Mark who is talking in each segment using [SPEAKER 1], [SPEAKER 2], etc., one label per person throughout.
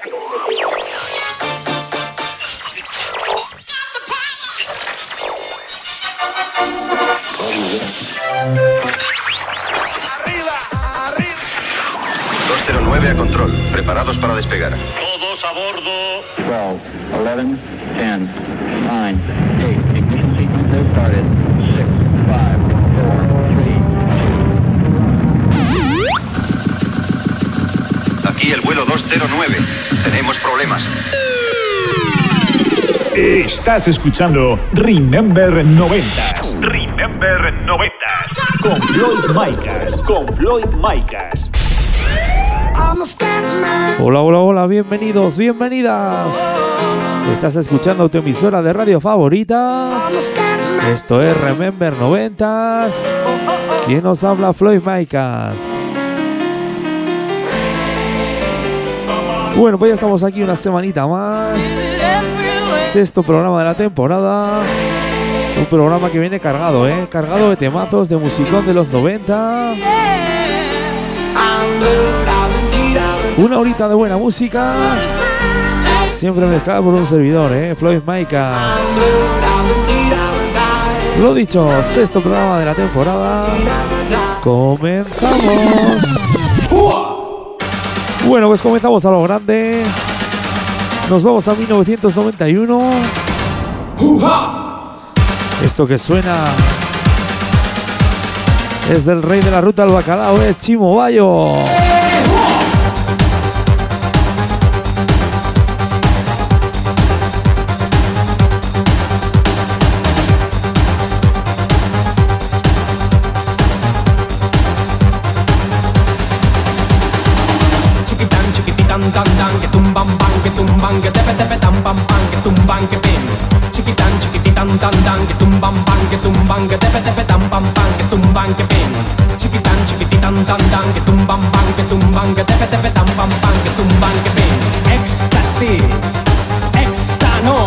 [SPEAKER 1] Arriba, arriba.
[SPEAKER 2] 209 a control, preparados para despegar.
[SPEAKER 3] Todos a bordo.
[SPEAKER 4] 12, 11, 10, 9, 8, ignition sequence has started. 6, 5, 4, 3,
[SPEAKER 2] Aquí el vuelo 209. Tenemos problemas.
[SPEAKER 5] Estás escuchando Remember 90
[SPEAKER 3] Remember 90.
[SPEAKER 5] con Floyd Micas. Con Floyd Micas.
[SPEAKER 6] Hola, hola, hola, bienvenidos, bienvenidas. Estás escuchando tu emisora de radio favorita. Esto es Remember 90. ¿Quién nos habla? Floyd Micas. Bueno, pues ya estamos aquí una semanita más. Sexto programa de la temporada. Un programa que viene cargado, ¿eh? Cargado de temazos de musicón de los 90. Una horita de buena música. Siempre mezclada por un servidor, ¿eh? Floyd Micas. Lo dicho, sexto programa de la temporada. Comenzamos. Bueno, pues comenzamos a lo grande. Nos vamos a 1991. Esto que suena es del rey de la ruta al bacalao, es Chimo Bayo.
[SPEAKER 7] Tumban, pan, que tumban, que tepe, tepe, tan, pam, pan, que tumban, que pin. Chiquitan, chiquititan, tan, tan, que tumban, pan, que tumban, que tepe, tepe, tan, pam, pan, que tumban, que pin. Éxtasy, éxtano,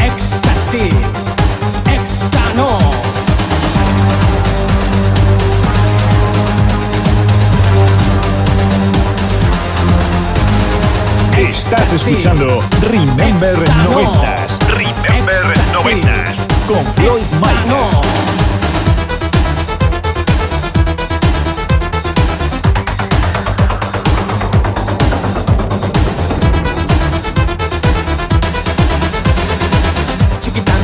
[SPEAKER 7] éxtasy, éxtano.
[SPEAKER 5] Estás escuchando Remember 90
[SPEAKER 3] Remember 90.
[SPEAKER 5] Con Floyd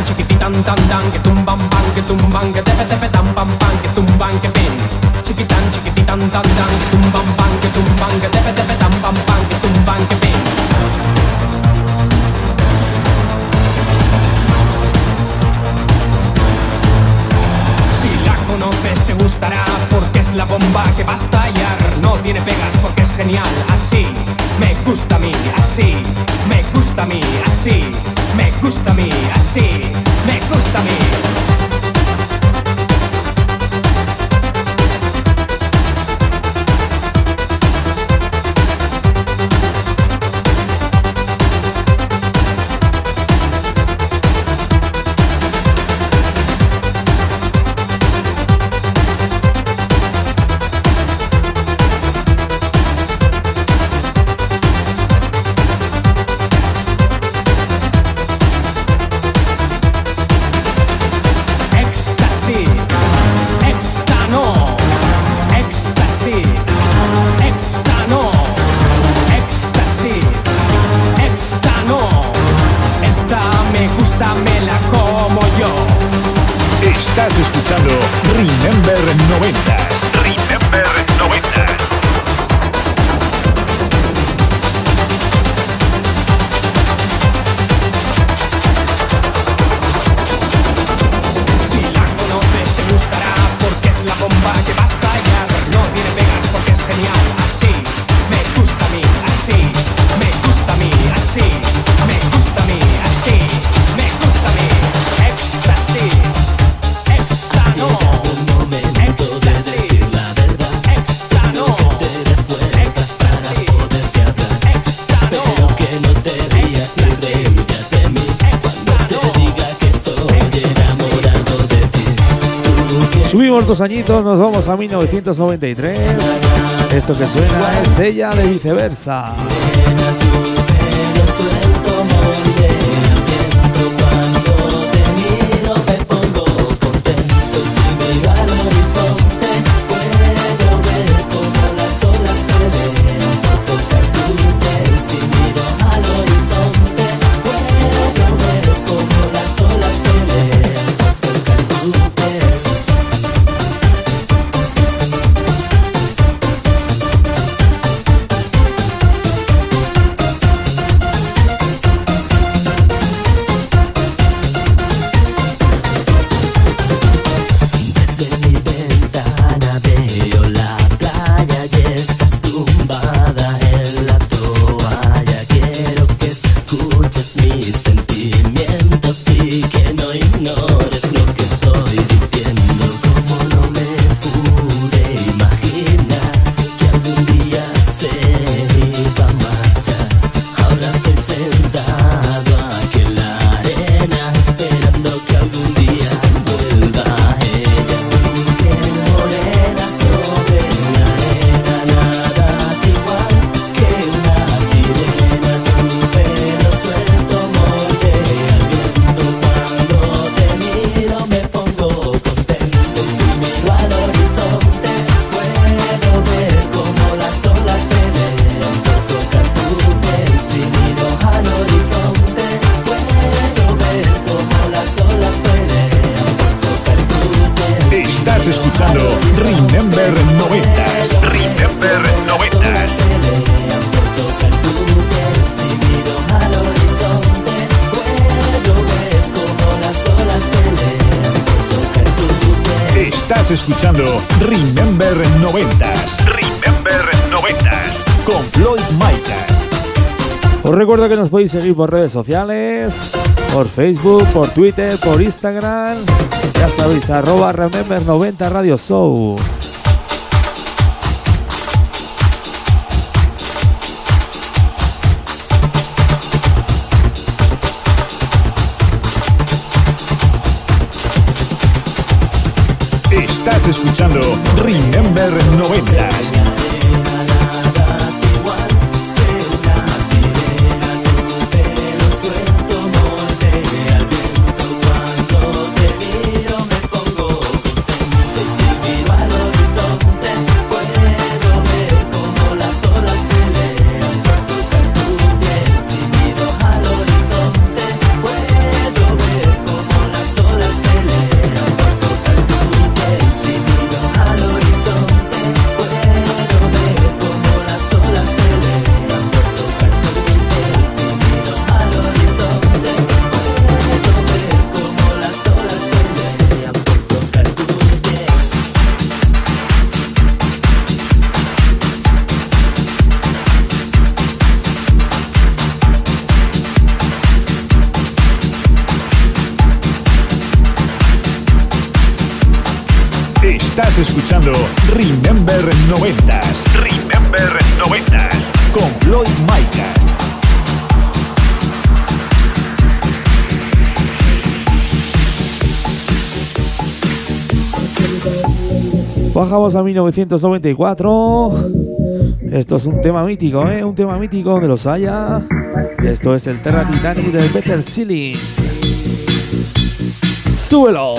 [SPEAKER 7] chiquititan, tan, tan, que tumban, pan, que tumban, que tepe, tepe, tan, pan, que tumban, que pin. Chiquitan, chiquititan, tan, tan, que tumban, pan, que tumban, que tepe, tepe, tan, pan, que tumban, que pin. Conoces te gustará porque es la bomba que va a estallar. No tiene pegas porque es genial. Así me gusta a mí, así me gusta a mí, así me gusta a mí, así me gusta a mí.
[SPEAKER 8] Añitos, nos vamos a 1993. Esto que suena es ella de viceversa. Podéis seguir por redes sociales, por Facebook, por Twitter, por Instagram. Ya sabéis, arroba Remember 90 Radio Show.
[SPEAKER 5] escuchando Remember 90 escuchando Remember 90s.
[SPEAKER 9] Remember 90s.
[SPEAKER 5] Con Floyd Micah.
[SPEAKER 8] Bajamos a 1994. Esto es un tema mítico, ¿eh? Un tema mítico donde los haya. Esto es el Terra Titanic del Better Ceiling. ¡Súbelo!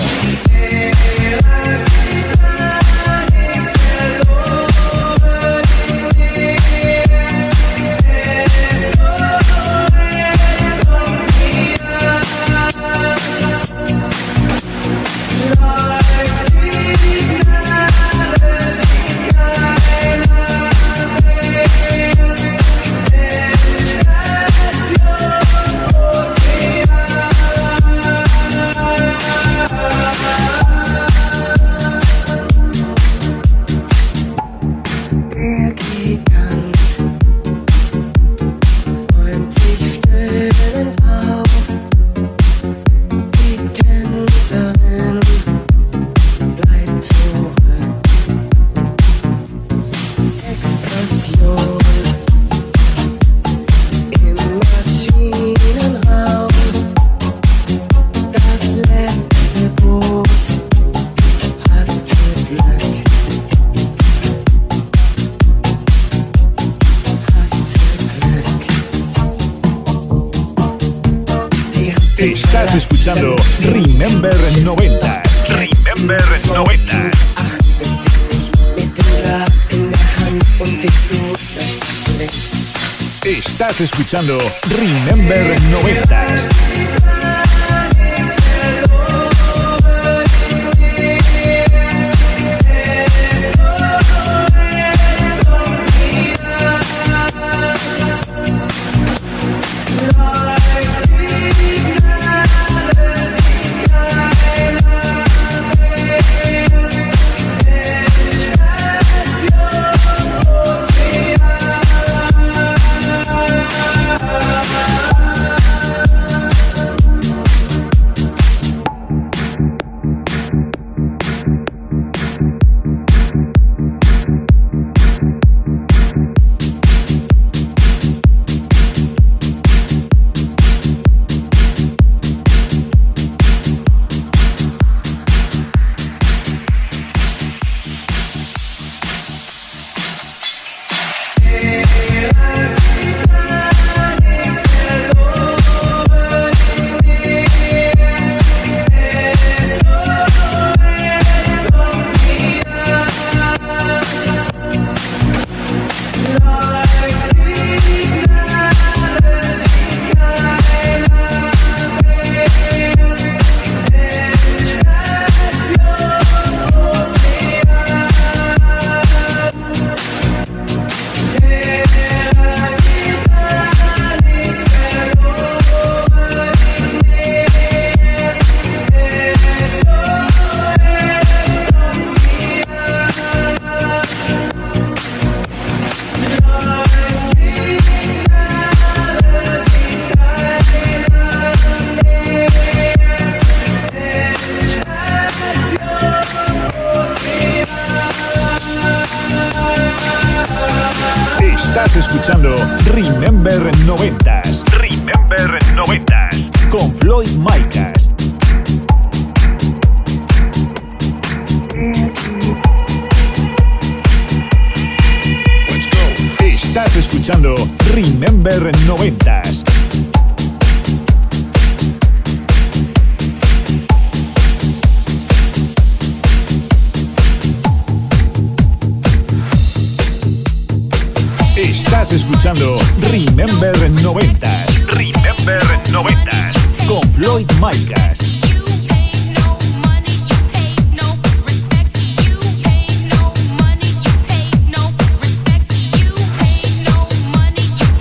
[SPEAKER 5] Escuchando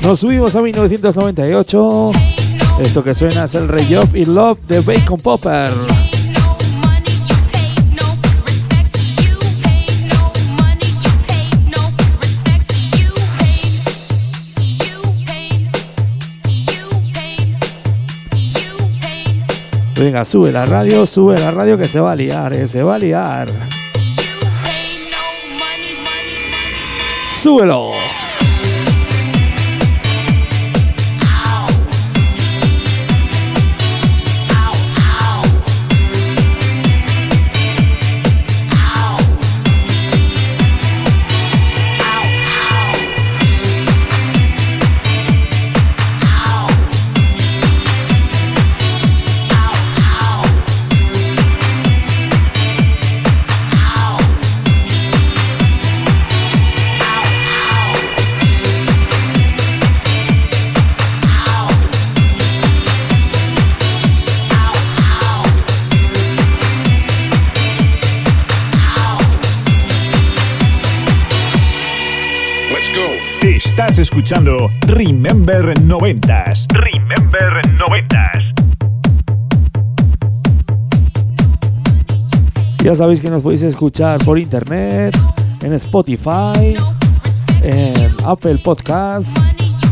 [SPEAKER 6] Nos subimos a 1998. Esto que suena es el Rey Job y Love de Bacon Popper. Venga, sube la radio, sube la radio que se va a liar, eh, se va a liar. Súbelo.
[SPEAKER 5] Estás escuchando Remember 90
[SPEAKER 3] Remember 90.
[SPEAKER 6] Ya sabéis que nos podéis escuchar por internet, en Spotify, en Apple Podcasts,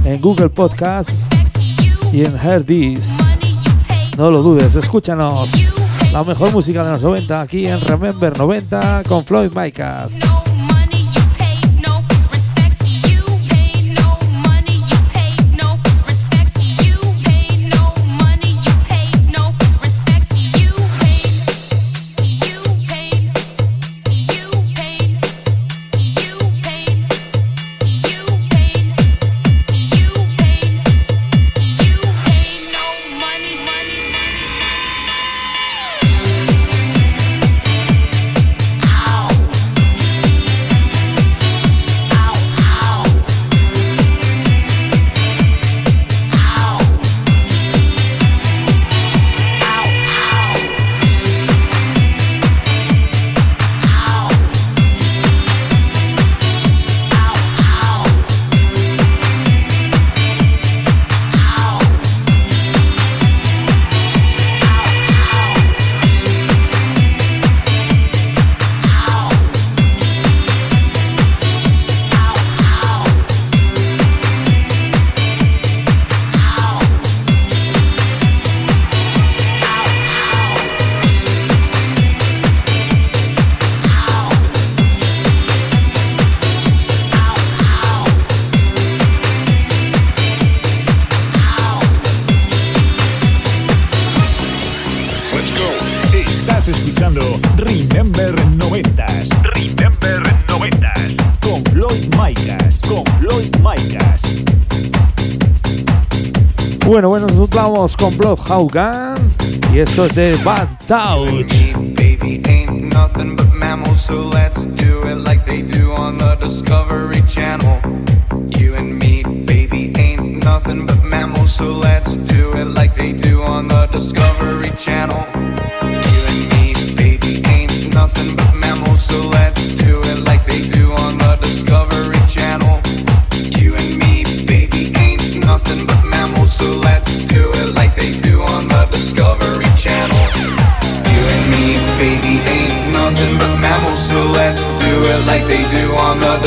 [SPEAKER 6] en Google Podcasts y en Herdis. No lo dudes, escúchanos. La mejor música de los 90 aquí en Remember 90 con Floyd Micas. Vamos con Bloodhound y esto es de Touch.
[SPEAKER 1] Baby ain't nothing but mammals, so let's do it like they do on the Discovery Channel. You and me, baby, ain't nothing but mammals, so let's do it like they do on the Discovery Channel.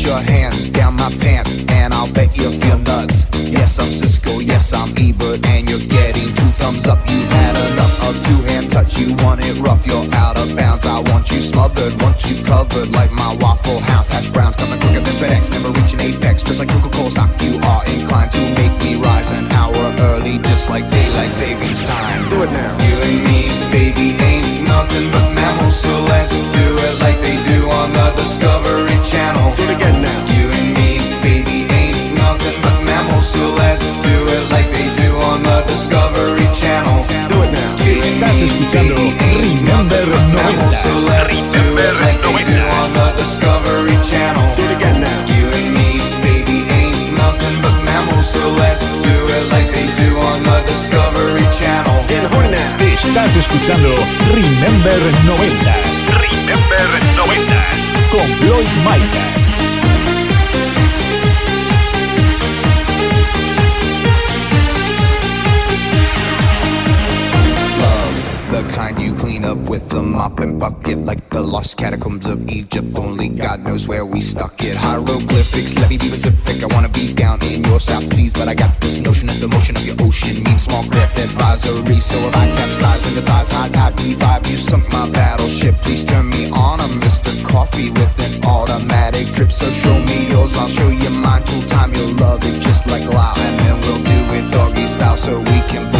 [SPEAKER 1] Put your hands down my pants, and I'll bet you'll feel nuts. Yes, I'm Cisco, yes, I'm Ebert, and you're getting two thumbs up. You had enough of two hand touch, you want it rough, you're out of bounds. I want you smothered, want you covered like my Waffle House. Hash browns coming quicker than FedEx, never reaching apex, just like Coca-Cola stock. You are inclined to make me rise an hour early, just like daylight savings time. Do it now. You and me, baby, ain't nothing but mammals, so let's do it like they do on the Discovery so let's do it like they do on the Discovery Channel. Do it now.
[SPEAKER 5] Estás escuchando Remember 90s.
[SPEAKER 1] Remember Discovery Channel. Do it again now. You and me, baby, ain't nothing but mammals, so let's do it like they do on the Discovery Channel. Get horny now.
[SPEAKER 5] Estás escuchando Remember 90s
[SPEAKER 3] Remember 90s.
[SPEAKER 5] con Floyd Micas.
[SPEAKER 1] You clean up with a mop and bucket Like the lost catacombs of Egypt? Only God knows where we stuck it. Hieroglyphics, let me be Pacific I wanna be down in your South Seas But I got this notion that the motion of your ocean. Means small craft advisory So if I capsize and devise high tide V5 You sunk my battleship Please turn me on. A Mr. Coffee With an automatic drip So show me yours, I'll show you mine. Tool time, you'll love it just like Lyle. And then we'll do it doggy style So we can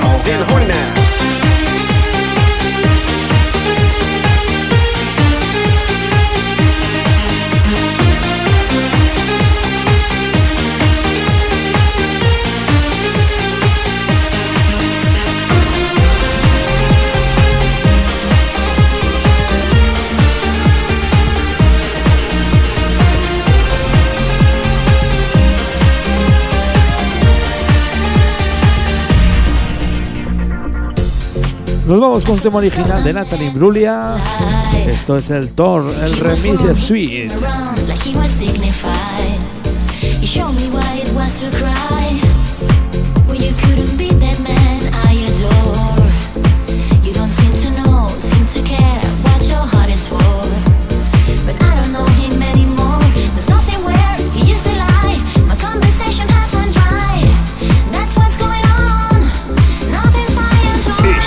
[SPEAKER 1] Van Hornat.
[SPEAKER 6] Nos vamos con un tema original de Natalie Imbruglia. Esto es el Thor, el remix de Sweet.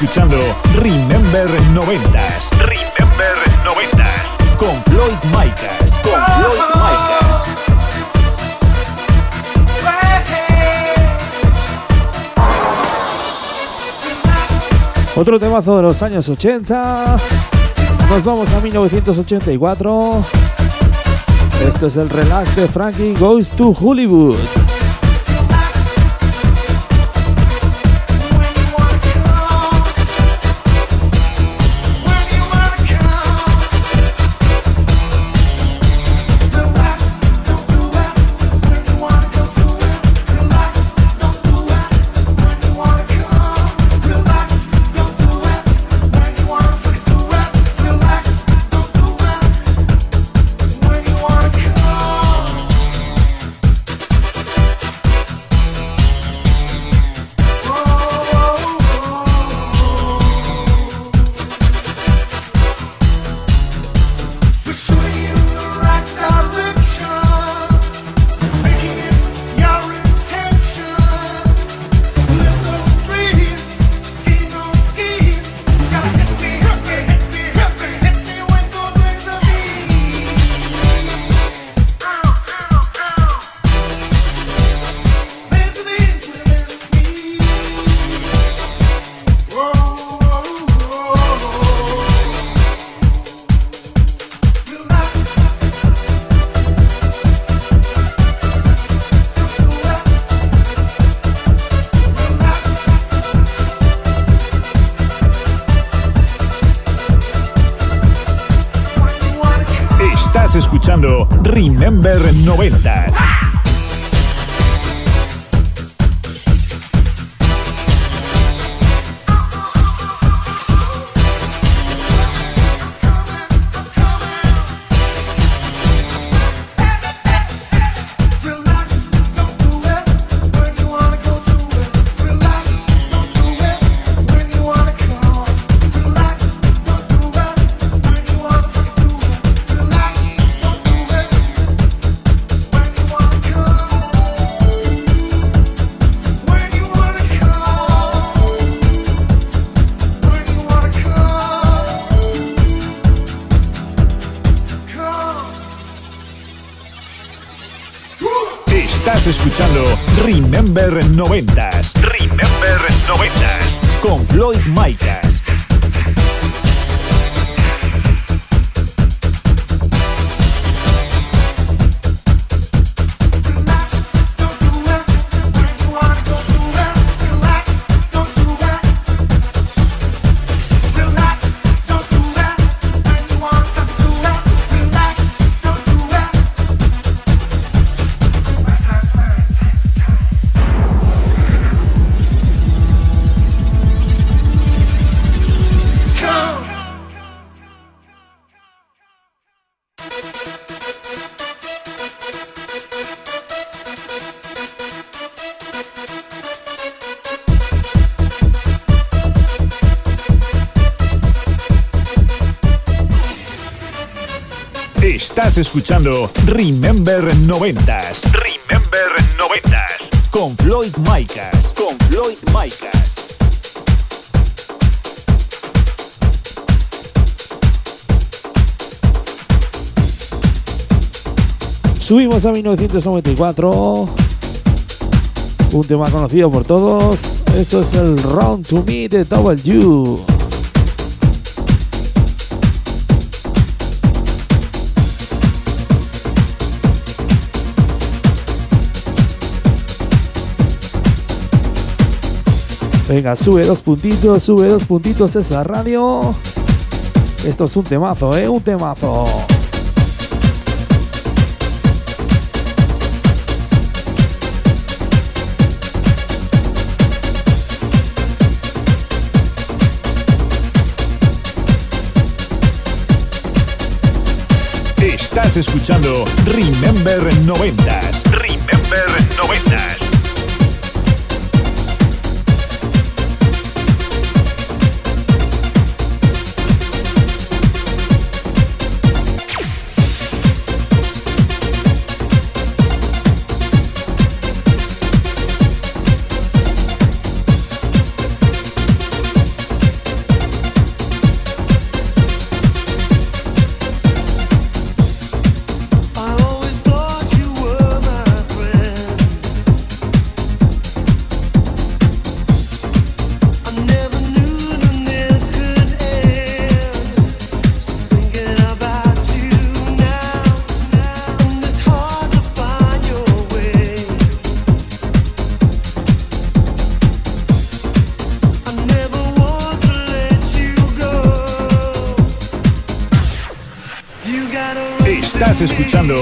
[SPEAKER 5] Escuchando Remember 90s.
[SPEAKER 10] Remember 90s.
[SPEAKER 5] Con Floyd Micas. Con Floyd Micas.
[SPEAKER 11] Otro temazo de los años 80. Nos vamos a 1984. Esto es el relax de Frankie Goes to Hollywood.
[SPEAKER 5] Estás escuchando Remember 90s.
[SPEAKER 10] Remember 90s.
[SPEAKER 5] Con Floyd Micas. Con Floyd Micas.
[SPEAKER 11] Subimos a 1994. Un tema conocido por todos. Esto es el Round to Me de W. Venga, sube dos puntitos, sube dos puntitos esa radio. Esto es un temazo, ¿eh? Un temazo.
[SPEAKER 5] Estás escuchando Remember 90s.
[SPEAKER 10] Remember 90s.
[SPEAKER 11] Escuchando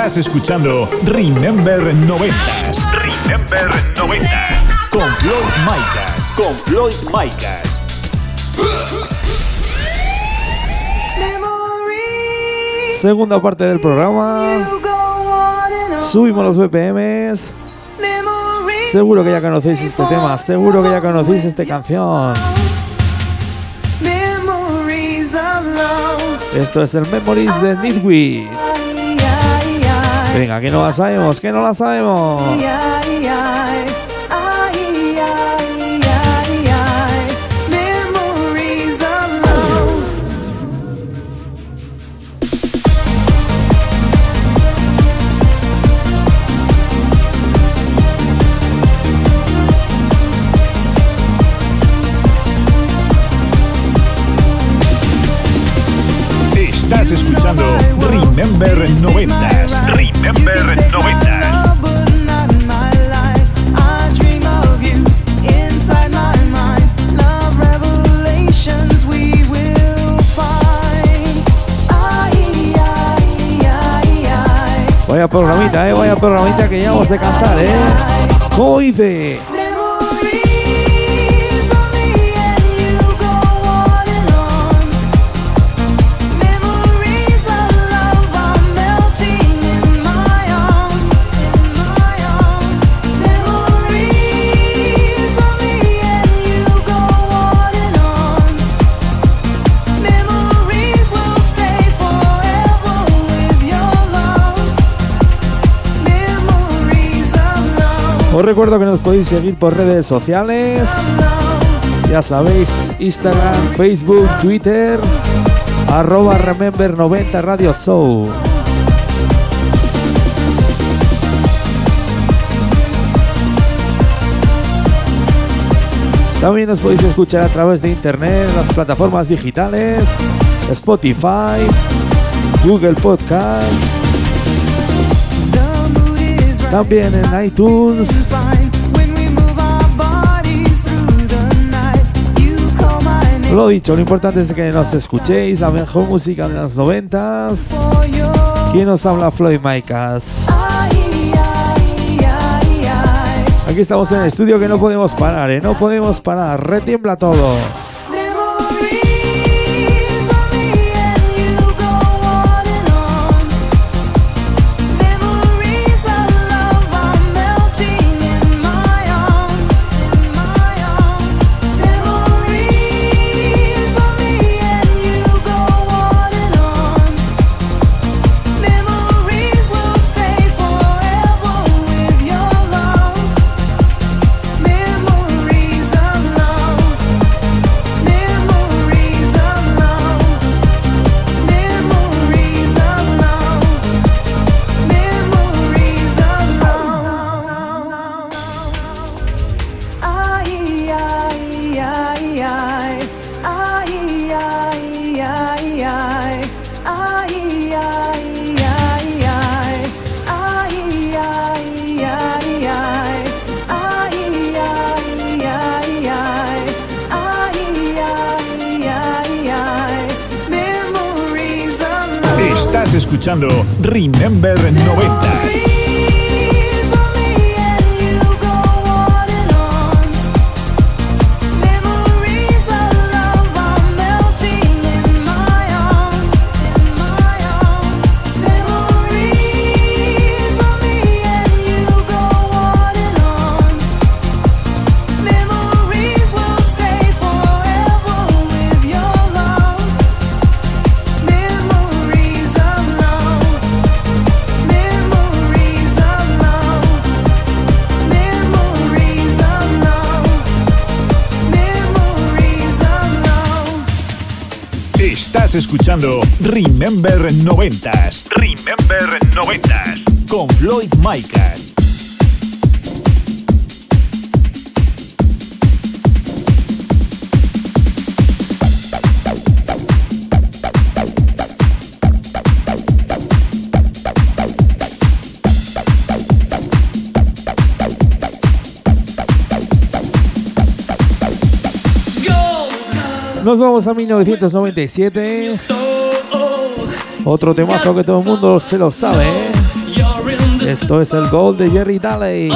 [SPEAKER 11] Estás escuchando Remember 90s
[SPEAKER 12] Remember 90s.
[SPEAKER 11] con Floyd Micas. Con Floyd Micas.
[SPEAKER 6] Segunda parte del programa. Subimos los BPMs. Seguro que ya conocéis este tema. Seguro que ya conocéis esta canción. Esto es el Memories de Nidwit. Venga, que no la sabemos, que no la sabemos.
[SPEAKER 11] Estás escuchando Remember 90s.
[SPEAKER 12] Remember 90s.
[SPEAKER 6] Vaya programita, eh, vaya programita que ya vamos de cantar, eh. ¿Cómo? Os recuerdo que nos podéis seguir por redes sociales. Ya sabéis, Instagram, Facebook, Twitter, arroba Remember90 Radio Show. También nos podéis escuchar a través de internet, las plataformas digitales, Spotify, Google Podcast, también en iTunes.
[SPEAKER 12] Lo dicho, lo importante es que nos escuchéis la mejor música de los noventas. ¿Quién nos habla Floyd Maicas? Aquí estamos en el estudio que no podemos parar, ¿eh? no podemos parar, retiembla todo.
[SPEAKER 3] Escuchando Remember 90s. Remember 90s. Con Floyd Micah. Nos vamos a 1997. Otro temazo que todo el mundo se lo sabe. ¿eh? Esto es el gol de Jerry Daly.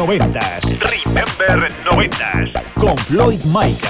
[SPEAKER 3] Remember 90s. Remember 90s. Con Floyd Micah.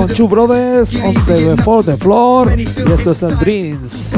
[SPEAKER 3] Con
[SPEAKER 13] Two Brothers on the Before the Floor y esto es Dreams.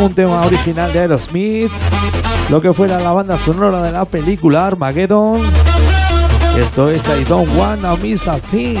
[SPEAKER 13] Un tema original de Aerosmith, lo que fuera la banda sonora de la película Armageddon. Esto es I Don't Wanna Miss a Thing.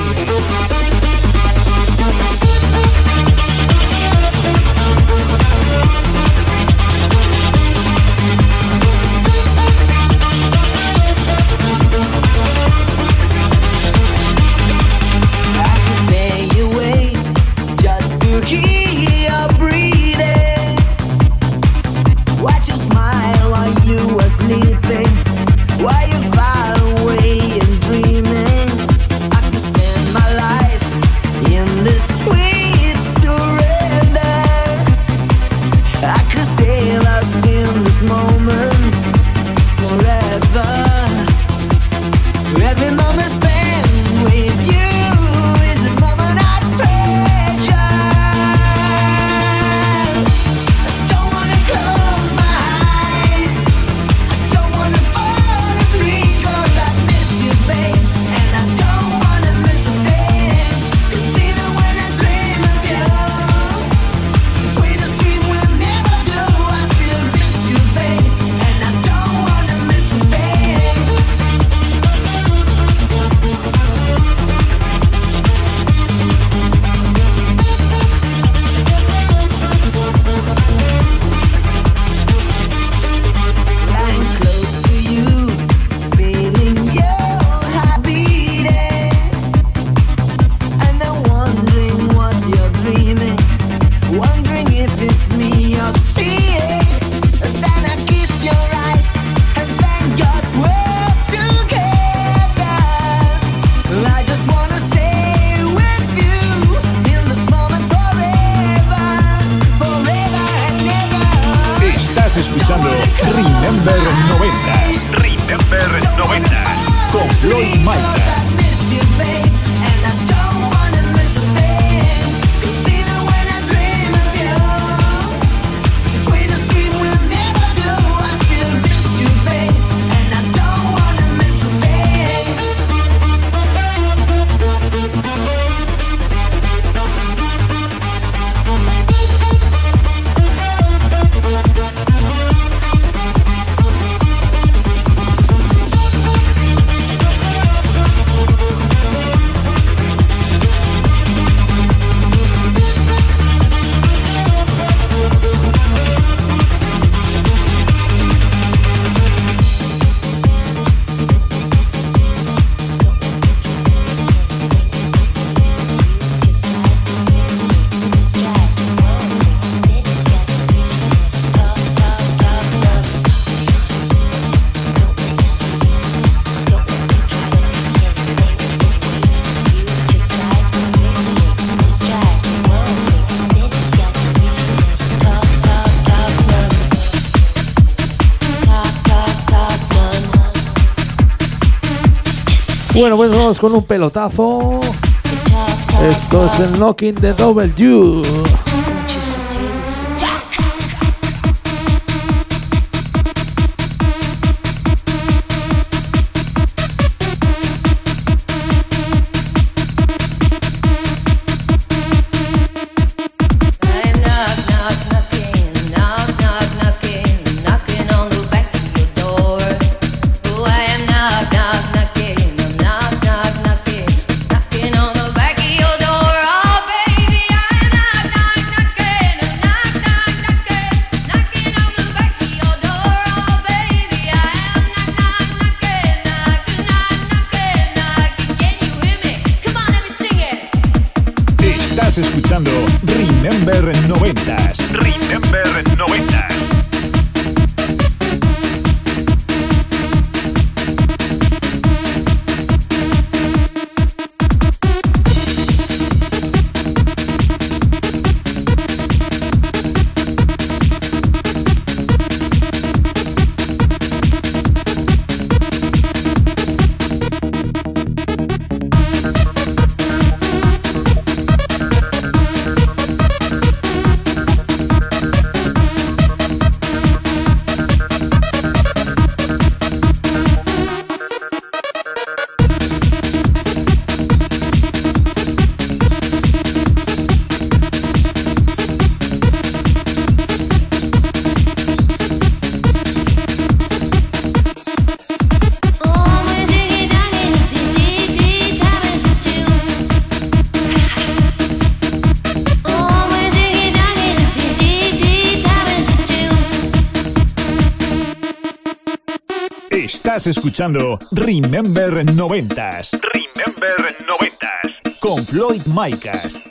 [SPEAKER 14] Bueno, pues vamos con un pelotazo. Esto es el Knocking de W.
[SPEAKER 5] escuchando Remember 90s. Remember 90s. Con Floyd Micas.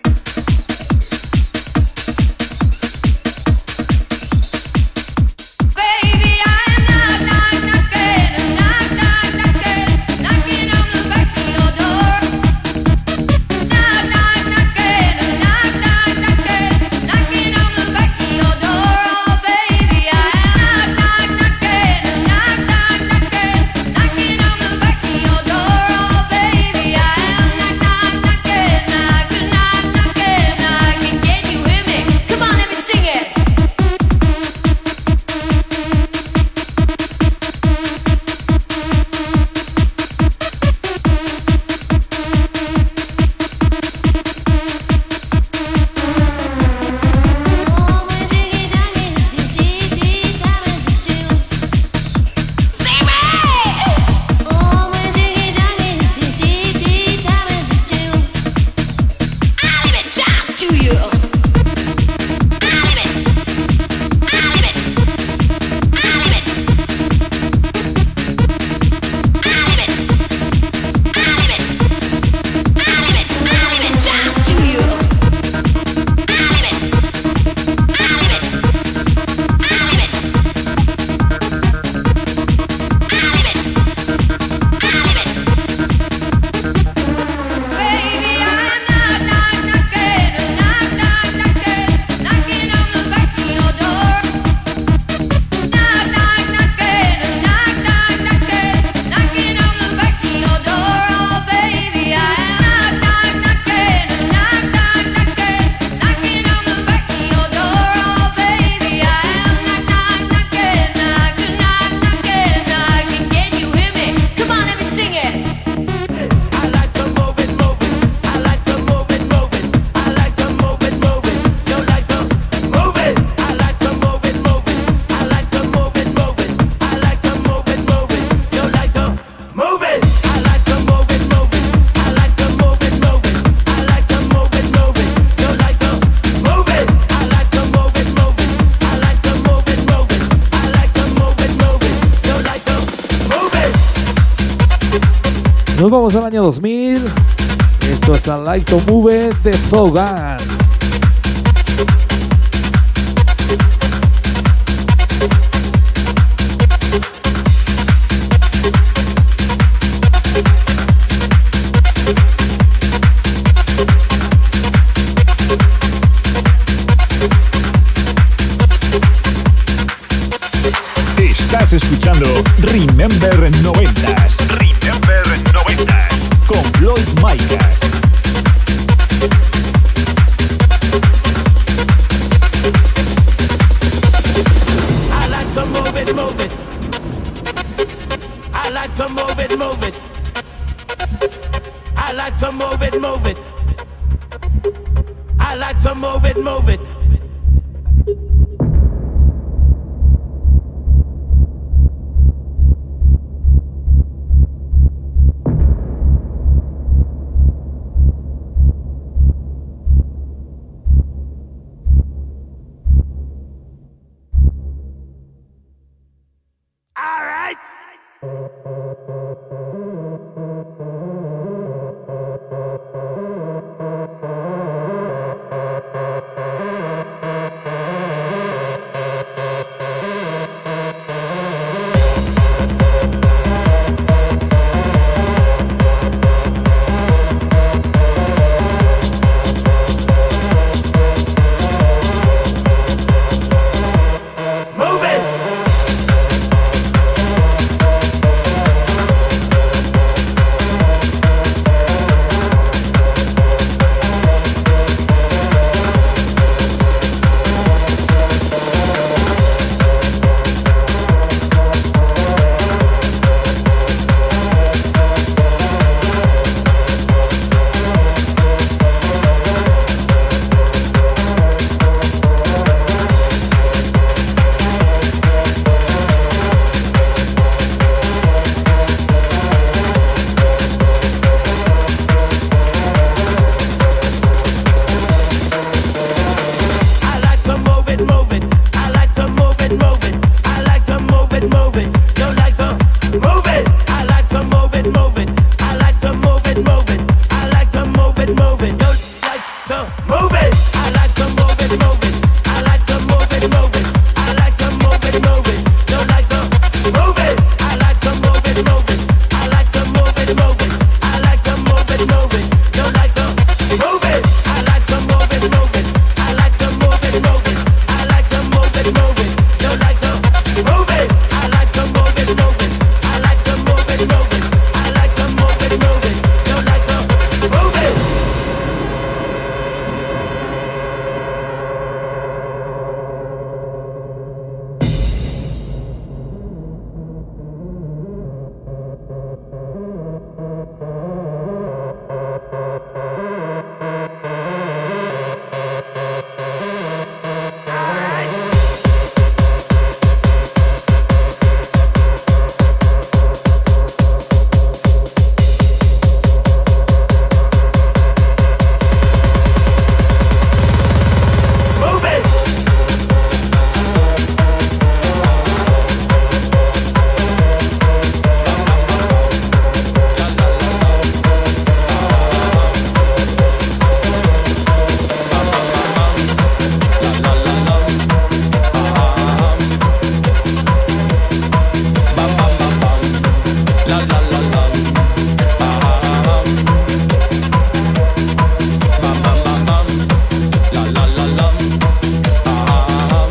[SPEAKER 6] año 2000. Esto es Unlike to Move de Zogan.
[SPEAKER 5] Estás escuchando Remember
[SPEAKER 3] 90 Mike.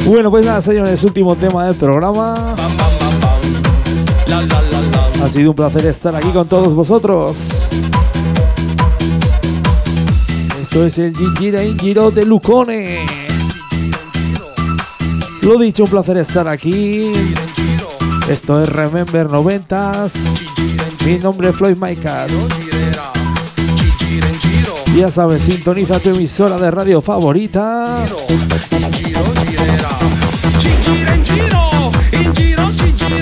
[SPEAKER 6] Bueno, pues nada, señores, último tema del programa. Ha sido un placer estar aquí con todos vosotros. Esto es el Gingira Giro de Lucone. Lo dicho, un placer estar aquí. Esto es Remember 90s. Mi nombre es Floyd Maicas. Ya sabes, sintoniza tu emisora de radio favorita.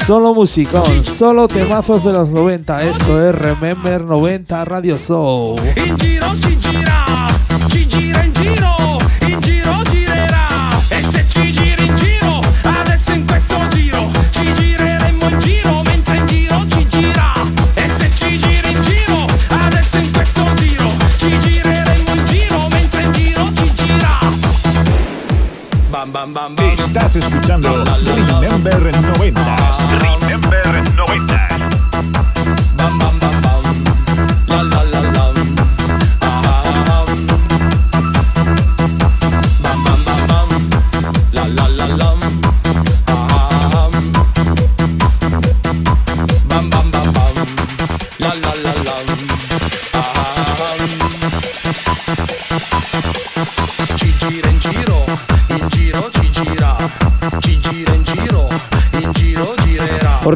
[SPEAKER 6] Solo musicón, solo temazos de los 90. Esto es Remember 90 Radio Show.
[SPEAKER 3] bam, bam, bam.
[SPEAKER 5] Estás escuchando Remember 90.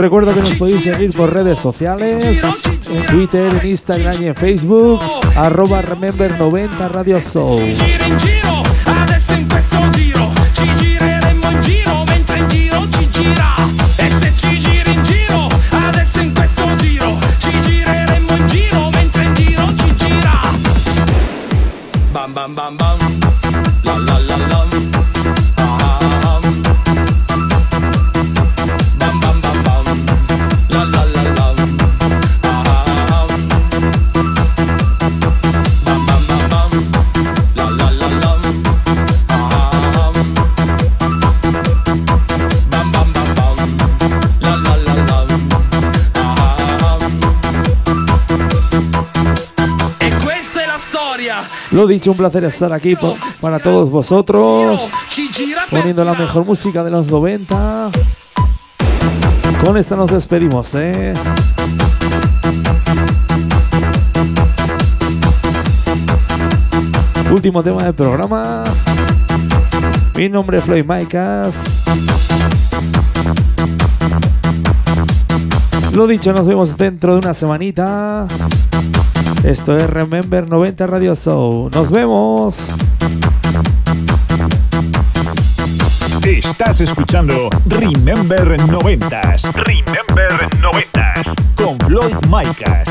[SPEAKER 6] Recuerdo que nos podéis seguir por redes sociales, en Twitter, en Instagram y en Facebook, arroba Remember90 Radio
[SPEAKER 3] giro,
[SPEAKER 6] Lo dicho, un placer estar aquí para todos vosotros, poniendo la mejor música de los 90. Con esta nos despedimos, ¿eh? Último tema del programa. Mi nombre es Floyd Maicas. Lo dicho, nos vemos dentro de una semanita. Esto es Remember 90 Radio Show. Nos vemos.
[SPEAKER 5] Estás escuchando Remember 90. Remember 90. Con Floyd Micas.